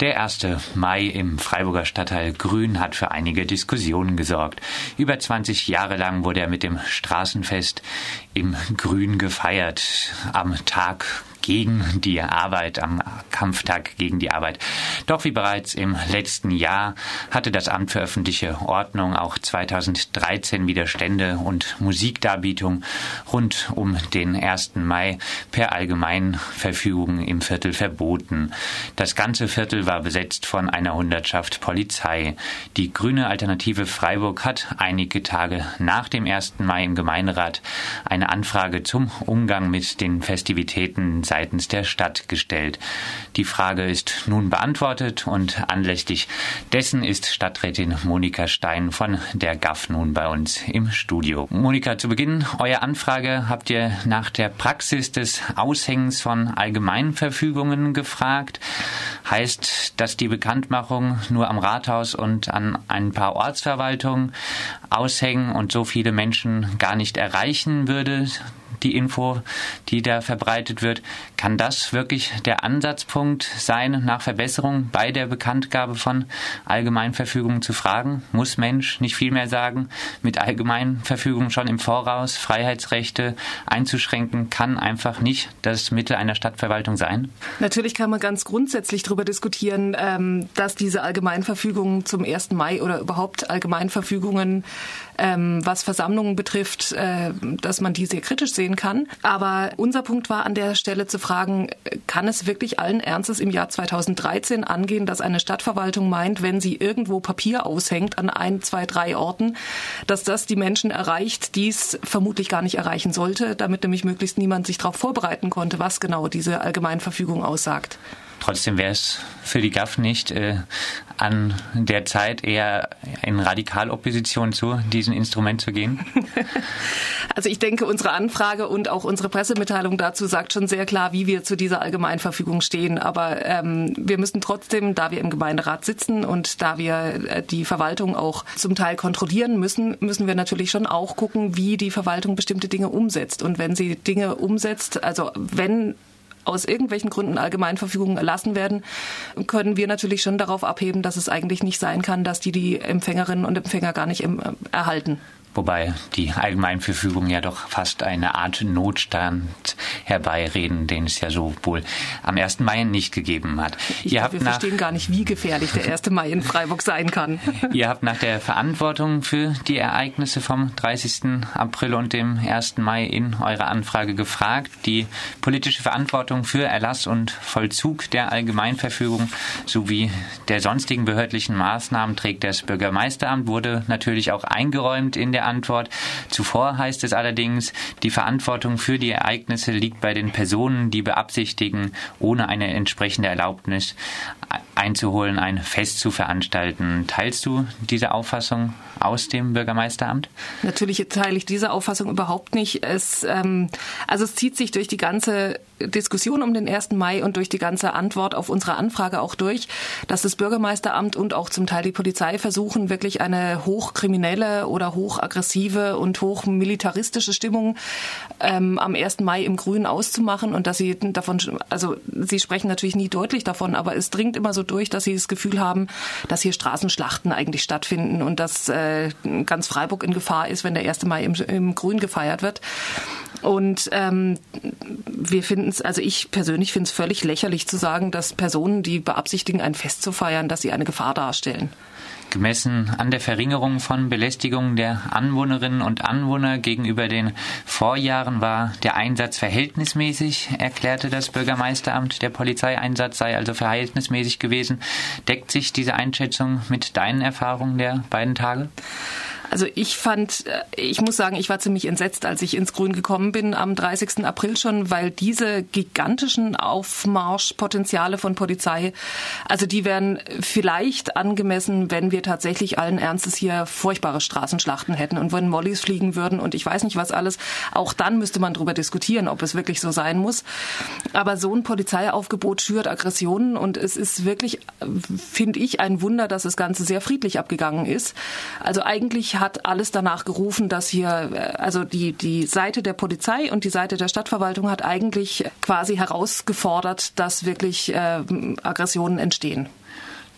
Der 1. Mai im Freiburger Stadtteil Grün hat für einige Diskussionen gesorgt. Über 20 Jahre lang wurde er mit dem Straßenfest im Grün gefeiert. Am Tag gegen die Arbeit, am Kampftag gegen die Arbeit. Doch wie bereits im letzten Jahr hatte das Amt für öffentliche Ordnung auch 2013 Widerstände und Musikdarbietung rund um den 1. Mai per Allgemeinverfügung im Viertel verboten. Das ganze Viertel war besetzt von einer Hundertschaft Polizei. Die grüne Alternative Freiburg hat einige Tage nach dem 1. Mai im Gemeinderat eine Anfrage zum Umgang mit den Festivitäten seit seitens der Stadt gestellt. Die Frage ist nun beantwortet und anlässlich dessen ist Stadträtin Monika Stein von der GAF nun bei uns im Studio. Monika, zu Beginn eurer Anfrage habt ihr nach der Praxis des Aushängens von Allgemeinverfügungen gefragt. Heißt, dass die Bekanntmachung nur am Rathaus und an ein paar Ortsverwaltungen aushängen und so viele Menschen gar nicht erreichen würde? Die Info, die da verbreitet wird. Kann das wirklich der Ansatzpunkt sein, nach Verbesserung bei der Bekanntgabe von Allgemeinverfügungen zu fragen? Muss Mensch nicht viel mehr sagen? Mit Allgemeinverfügungen schon im Voraus Freiheitsrechte einzuschränken, kann einfach nicht das Mittel einer Stadtverwaltung sein? Natürlich kann man ganz grundsätzlich darüber diskutieren, ähm, dass diese Allgemeinverfügungen zum 1. Mai oder überhaupt Allgemeinverfügungen, ähm, was Versammlungen betrifft, äh, dass man die sehr kritisch sehen kann. Aber unser Punkt war an der Stelle zu fragen, kann es wirklich allen Ernstes im Jahr 2013 angehen, dass eine Stadtverwaltung meint, wenn sie irgendwo Papier aushängt an ein, zwei, drei Orten, dass das die Menschen erreicht, die es vermutlich gar nicht erreichen sollte, damit nämlich möglichst niemand sich darauf vorbereiten konnte, was genau diese Allgemeinverfügung aussagt. Trotzdem wäre es für die GAF nicht äh, an der Zeit eher in Radikalopposition zu diesem Instrument zu gehen? Also ich denke, unsere Anfrage und auch unsere Pressemitteilung dazu sagt schon sehr klar, wie wir zu dieser Allgemeinverfügung stehen. Aber ähm, wir müssen trotzdem, da wir im Gemeinderat sitzen und da wir äh, die Verwaltung auch zum Teil kontrollieren müssen, müssen wir natürlich schon auch gucken, wie die Verwaltung bestimmte Dinge umsetzt. Und wenn sie Dinge umsetzt, also wenn aus irgendwelchen Gründen Allgemeinverfügungen erlassen werden, können wir natürlich schon darauf abheben, dass es eigentlich nicht sein kann, dass die die Empfängerinnen und Empfänger gar nicht erhalten wobei die Allgemeinverfügung ja doch fast eine Art Notstand herbeireden, den es ja so wohl am 1. Mai nicht gegeben hat. Ich glaub, wir verstehen gar nicht, wie gefährlich der 1. Mai in Freiburg sein kann. Ihr habt nach der Verantwortung für die Ereignisse vom 30. April und dem 1. Mai in eurer Anfrage gefragt. Die politische Verantwortung für Erlass und Vollzug der Allgemeinverfügung sowie der sonstigen behördlichen Maßnahmen trägt das Bürgermeisteramt, wurde natürlich auch eingeräumt in der Antwort. Zuvor heißt es allerdings, die Verantwortung für die Ereignisse liegt bei den Personen, die beabsichtigen, ohne eine entsprechende Erlaubnis einzuholen, ein Fest zu veranstalten. Teilst du diese Auffassung aus dem Bürgermeisteramt? Natürlich teile ich diese Auffassung überhaupt nicht. Es, ähm, also es zieht sich durch die ganze Diskussion um den 1. Mai und durch die ganze Antwort auf unsere Anfrage auch durch, dass das Bürgermeisteramt und auch zum Teil die Polizei versuchen, wirklich eine hochkriminelle oder hochaggressive und hochmilitaristische Stimmung ähm, am 1. Mai im Grün auszumachen und dass sie davon, also sie sprechen natürlich nie deutlich davon, aber es dringt immer so durch, dass sie das Gefühl haben, dass hier Straßenschlachten eigentlich stattfinden und dass äh, ganz Freiburg in Gefahr ist, wenn der 1. Mai im, im Grün gefeiert wird. Und ähm, wir finden es, also ich persönlich finde es völlig lächerlich zu sagen, dass Personen, die beabsichtigen, ein Fest zu feiern, dass sie eine Gefahr darstellen. Gemessen an der Verringerung von Belästigungen der Anwohnerinnen und Anwohner gegenüber den Vorjahren war der Einsatz verhältnismäßig, erklärte das Bürgermeisteramt. Der Polizeieinsatz sei also verhältnismäßig gewesen. Deckt sich diese Einschätzung mit deinen Erfahrungen der beiden Tage? Also ich fand, äh, ich muss sagen, ich war ziemlich entsetzt, als ich ins Grün gekommen bin am 30. April schon, weil diese gigantischen Aufmarschpotenziale von Polizei, also die wären vielleicht angemessen, wenn wir tatsächlich allen Ernstes hier furchtbare Straßenschlachten hätten und wenn Mollys fliegen würden und ich weiß nicht was alles. Auch dann müsste man darüber diskutieren, ob es wirklich so sein muss. Aber so ein Polizeiaufgebot schürt Aggressionen und es ist wirklich, finde ich, ein Wunder, dass das Ganze sehr friedlich abgegangen ist. Also eigentlich hat alles danach gerufen, dass hier, äh, also die, die Seite der Polizei und die Seite der Stadtverwaltung hat eigentlich quasi herausgefordert, dass wirklich äh, Aggressionen entstehen.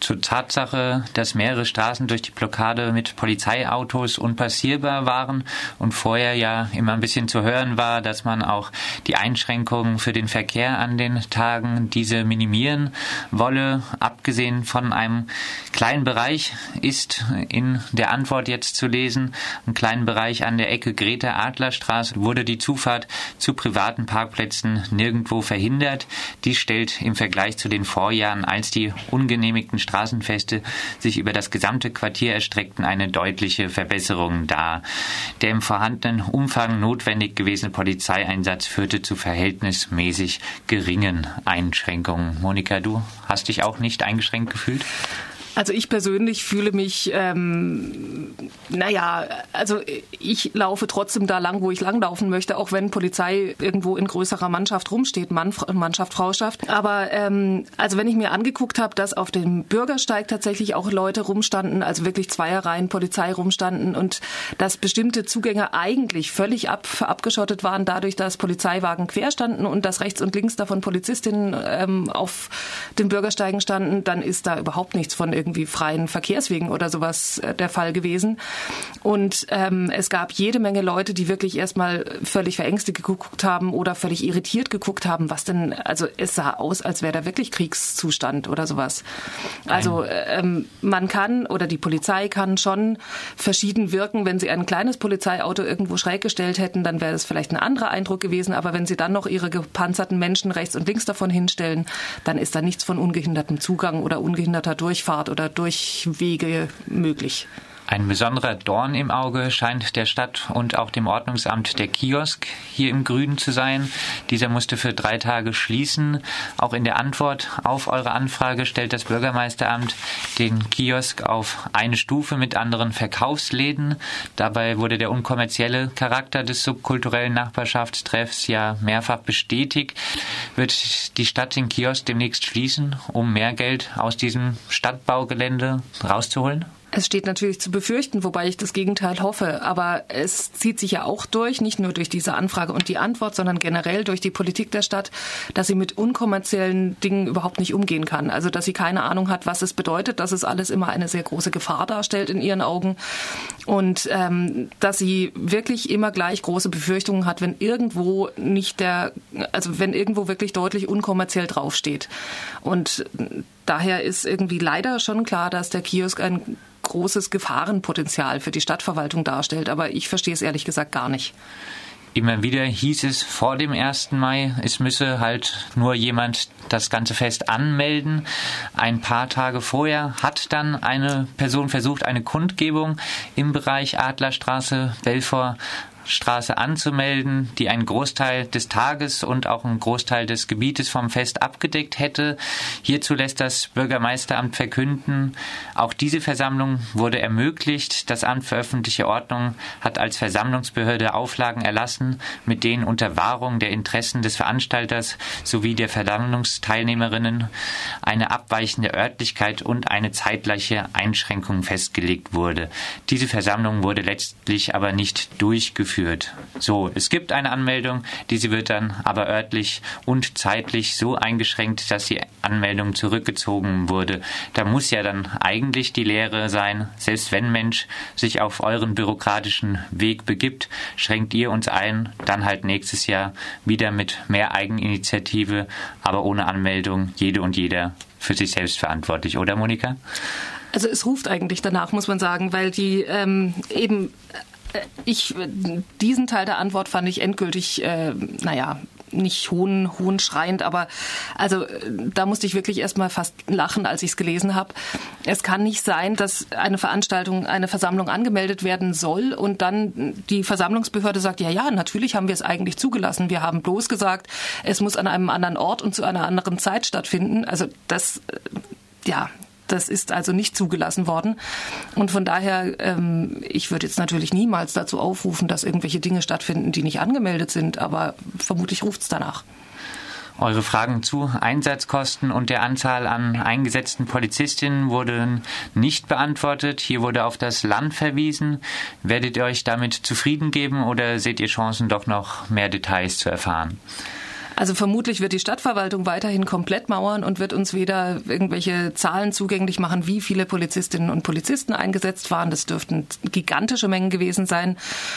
Zur Tatsache, dass mehrere Straßen durch die Blockade mit Polizeiautos unpassierbar waren und vorher ja immer ein bisschen zu hören war, dass man auch die Einschränkungen für den Verkehr an den Tagen diese minimieren wolle. Abgesehen von einem kleinen Bereich ist in der Antwort jetzt zu lesen, einen kleinen Bereich an der Ecke Greta-Adler-Straße wurde die Zufahrt zu privaten Parkplätzen nirgendwo verhindert. Dies stellt im Vergleich zu den Vorjahren, als die ungenehmigten Straßenfeste sich über das gesamte Quartier erstreckten, eine deutliche Verbesserung dar. Der im vorhandenen Umfang notwendig gewesene Polizeieinsatz führte zu verhältnismäßig geringen Einschränkungen. Monika, du hast dich auch nicht eingeschränkt gefühlt? Also ich persönlich fühle mich, ähm, naja, also ich laufe trotzdem da lang, wo ich langlaufen möchte, auch wenn Polizei irgendwo in größerer Mannschaft rumsteht, Mann, Mannschaft, Frauschaft. Aber ähm, also wenn ich mir angeguckt habe, dass auf dem Bürgersteig tatsächlich auch Leute rumstanden, also wirklich Zweierreihen Polizei rumstanden und dass bestimmte Zugänge eigentlich völlig ab, abgeschottet waren, dadurch, dass Polizeiwagen quer standen und dass rechts und links davon Polizistinnen ähm, auf den Bürgersteigen standen, dann ist da überhaupt nichts von irgendwie irgendwie freien Verkehrswegen oder sowas äh, der Fall gewesen. Und ähm, es gab jede Menge Leute, die wirklich erstmal völlig verängstigt geguckt haben oder völlig irritiert geguckt haben, was denn, also es sah aus, als wäre da wirklich Kriegszustand oder sowas. Also ähm, man kann oder die Polizei kann schon verschieden wirken. Wenn sie ein kleines Polizeiauto irgendwo schräg gestellt hätten, dann wäre das vielleicht ein anderer Eindruck gewesen. Aber wenn sie dann noch ihre gepanzerten Menschen rechts und links davon hinstellen, dann ist da nichts von ungehindertem Zugang oder ungehinderter Durchfahrt oder Durchwege möglich. Ein besonderer Dorn im Auge scheint der Stadt und auch dem Ordnungsamt der Kiosk hier im Grünen zu sein. Dieser musste für drei Tage schließen. Auch in der Antwort auf eure Anfrage stellt das Bürgermeisteramt den Kiosk auf eine Stufe mit anderen Verkaufsläden. Dabei wurde der unkommerzielle Charakter des subkulturellen Nachbarschaftstreffs ja mehrfach bestätigt. Wird die Stadt den Kiosk demnächst schließen, um mehr Geld aus diesem Stadtbaugelände rauszuholen? Es steht natürlich zu befürchten, wobei ich das Gegenteil hoffe. Aber es zieht sich ja auch durch, nicht nur durch diese Anfrage und die Antwort, sondern generell durch die Politik der Stadt, dass sie mit unkommerziellen Dingen überhaupt nicht umgehen kann. Also, dass sie keine Ahnung hat, was es bedeutet, dass es alles immer eine sehr große Gefahr darstellt in ihren Augen. Und ähm, dass sie wirklich immer gleich große Befürchtungen hat, wenn irgendwo nicht der, also wenn irgendwo wirklich deutlich unkommerziell draufsteht. Und daher ist irgendwie leider schon klar, dass der Kiosk ein großes Gefahrenpotenzial für die Stadtverwaltung darstellt. Aber ich verstehe es ehrlich gesagt gar nicht. Immer wieder hieß es vor dem 1. Mai, es müsse halt nur jemand das ganze Fest anmelden. Ein paar Tage vorher hat dann eine Person versucht, eine Kundgebung im Bereich Adlerstraße, Belfort Straße anzumelden, die einen Großteil des Tages und auch einen Großteil des Gebietes vom Fest abgedeckt hätte. Hierzu lässt das Bürgermeisteramt verkünden, auch diese Versammlung wurde ermöglicht. Das Amt für öffentliche Ordnung hat als Versammlungsbehörde Auflagen erlassen, mit denen unter Wahrung der Interessen des Veranstalters sowie der Versammlungsteilnehmerinnen eine abweichende Örtlichkeit und eine zeitgleiche Einschränkung festgelegt wurde. Diese Versammlung wurde letztlich aber nicht durchgeführt durchgeführt. So, es gibt eine Anmeldung, diese wird dann aber örtlich und zeitlich so eingeschränkt, dass die Anmeldung zurückgezogen wurde. Da muss ja dann eigentlich die Lehre sein, selbst wenn Mensch sich auf euren bürokratischen Weg begibt, schränkt ihr uns ein, dann halt nächstes Jahr wieder mit mehr Eigeninitiative, aber ohne Anmeldung, jede und jeder für sich selbst verantwortlich, oder Monika? Also es ruft eigentlich danach, muss man sagen, weil die ähm, eben ich, diesen Teil der Antwort fand ich endgültig, äh, naja, nicht hohn, hohnschreiend, aber also da musste ich wirklich erstmal fast lachen, als ich es gelesen habe. Es kann nicht sein, dass eine Veranstaltung, eine Versammlung angemeldet werden soll und dann die Versammlungsbehörde sagt, ja, ja, natürlich haben wir es eigentlich zugelassen. Wir haben bloß gesagt, es muss an einem anderen Ort und zu einer anderen Zeit stattfinden. Also das, äh, ja, das ist also nicht zugelassen worden. Und von daher, ähm, ich würde jetzt natürlich niemals dazu aufrufen, dass irgendwelche Dinge stattfinden, die nicht angemeldet sind, aber vermutlich ruft es danach. Eure Fragen zu Einsatzkosten und der Anzahl an eingesetzten Polizistinnen wurden nicht beantwortet. Hier wurde auf das Land verwiesen. Werdet ihr euch damit zufrieden geben oder seht ihr Chancen, doch noch mehr Details zu erfahren? Also vermutlich wird die Stadtverwaltung weiterhin komplett mauern und wird uns weder irgendwelche Zahlen zugänglich machen, wie viele Polizistinnen und Polizisten eingesetzt waren. Das dürften gigantische Mengen gewesen sein,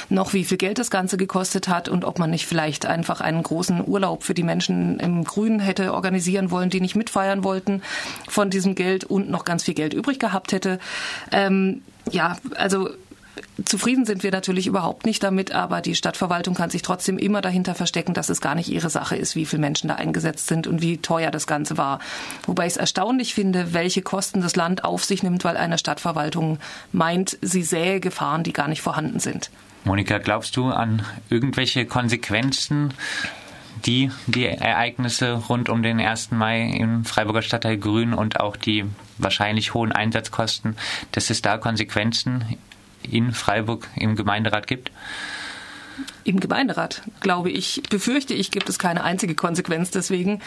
noch wie viel Geld das Ganze gekostet hat und ob man nicht vielleicht einfach einen großen Urlaub für die Menschen im Grünen hätte organisieren wollen, die nicht mitfeiern wollten von diesem Geld und noch ganz viel Geld übrig gehabt hätte. Ähm, ja, also Zufrieden sind wir natürlich überhaupt nicht damit, aber die Stadtverwaltung kann sich trotzdem immer dahinter verstecken, dass es gar nicht ihre Sache ist, wie viele Menschen da eingesetzt sind und wie teuer das Ganze war. Wobei ich es erstaunlich finde, welche Kosten das Land auf sich nimmt, weil eine Stadtverwaltung meint, sie sähe Gefahren, die gar nicht vorhanden sind. Monika, glaubst du an irgendwelche Konsequenzen die die Ereignisse rund um den 1. Mai im Freiburger Stadtteil Grün und auch die wahrscheinlich hohen Einsatzkosten, dass es da Konsequenzen in Freiburg im Gemeinderat gibt? Im Gemeinderat, glaube ich, befürchte ich, gibt es keine einzige Konsequenz deswegen.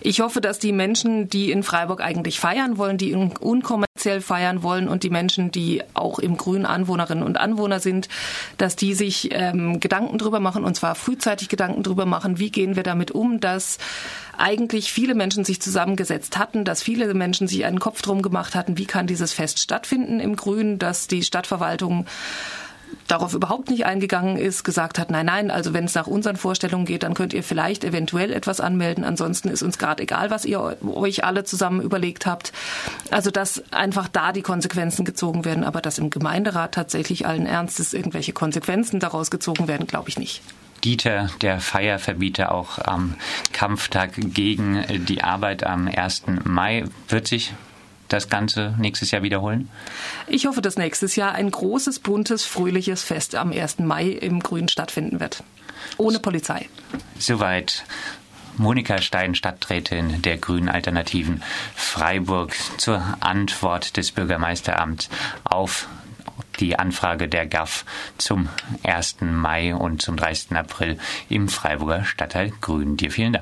Ich hoffe, dass die Menschen, die in Freiburg eigentlich feiern wollen, die unkommerziell feiern wollen und die Menschen, die auch im Grün Anwohnerinnen und Anwohner sind, dass die sich ähm, Gedanken drüber machen und zwar frühzeitig Gedanken drüber machen, wie gehen wir damit um, dass eigentlich viele Menschen sich zusammengesetzt hatten, dass viele Menschen sich einen Kopf drum gemacht hatten, wie kann dieses Fest stattfinden im Grün, dass die Stadtverwaltung darauf überhaupt nicht eingegangen ist, gesagt hat, nein, nein, also wenn es nach unseren Vorstellungen geht, dann könnt ihr vielleicht eventuell etwas anmelden. Ansonsten ist uns gerade egal, was ihr euch alle zusammen überlegt habt. Also dass einfach da die Konsequenzen gezogen werden, aber dass im Gemeinderat tatsächlich allen Ernstes irgendwelche Konsequenzen daraus gezogen werden, glaube ich nicht. Dieter, der Feierverbieter, auch am Kampftag gegen die Arbeit am 1. Mai, wird sich das Ganze nächstes Jahr wiederholen? Ich hoffe, dass nächstes Jahr ein großes, buntes, fröhliches Fest am 1. Mai im Grün stattfinden wird. Ohne Polizei. Soweit Monika Stein, Stadträtin der Grünen Alternativen Freiburg, zur Antwort des Bürgermeisteramts auf die Anfrage der GAF zum 1. Mai und zum 30. April im Freiburger Stadtteil Grün. Dir vielen Dank.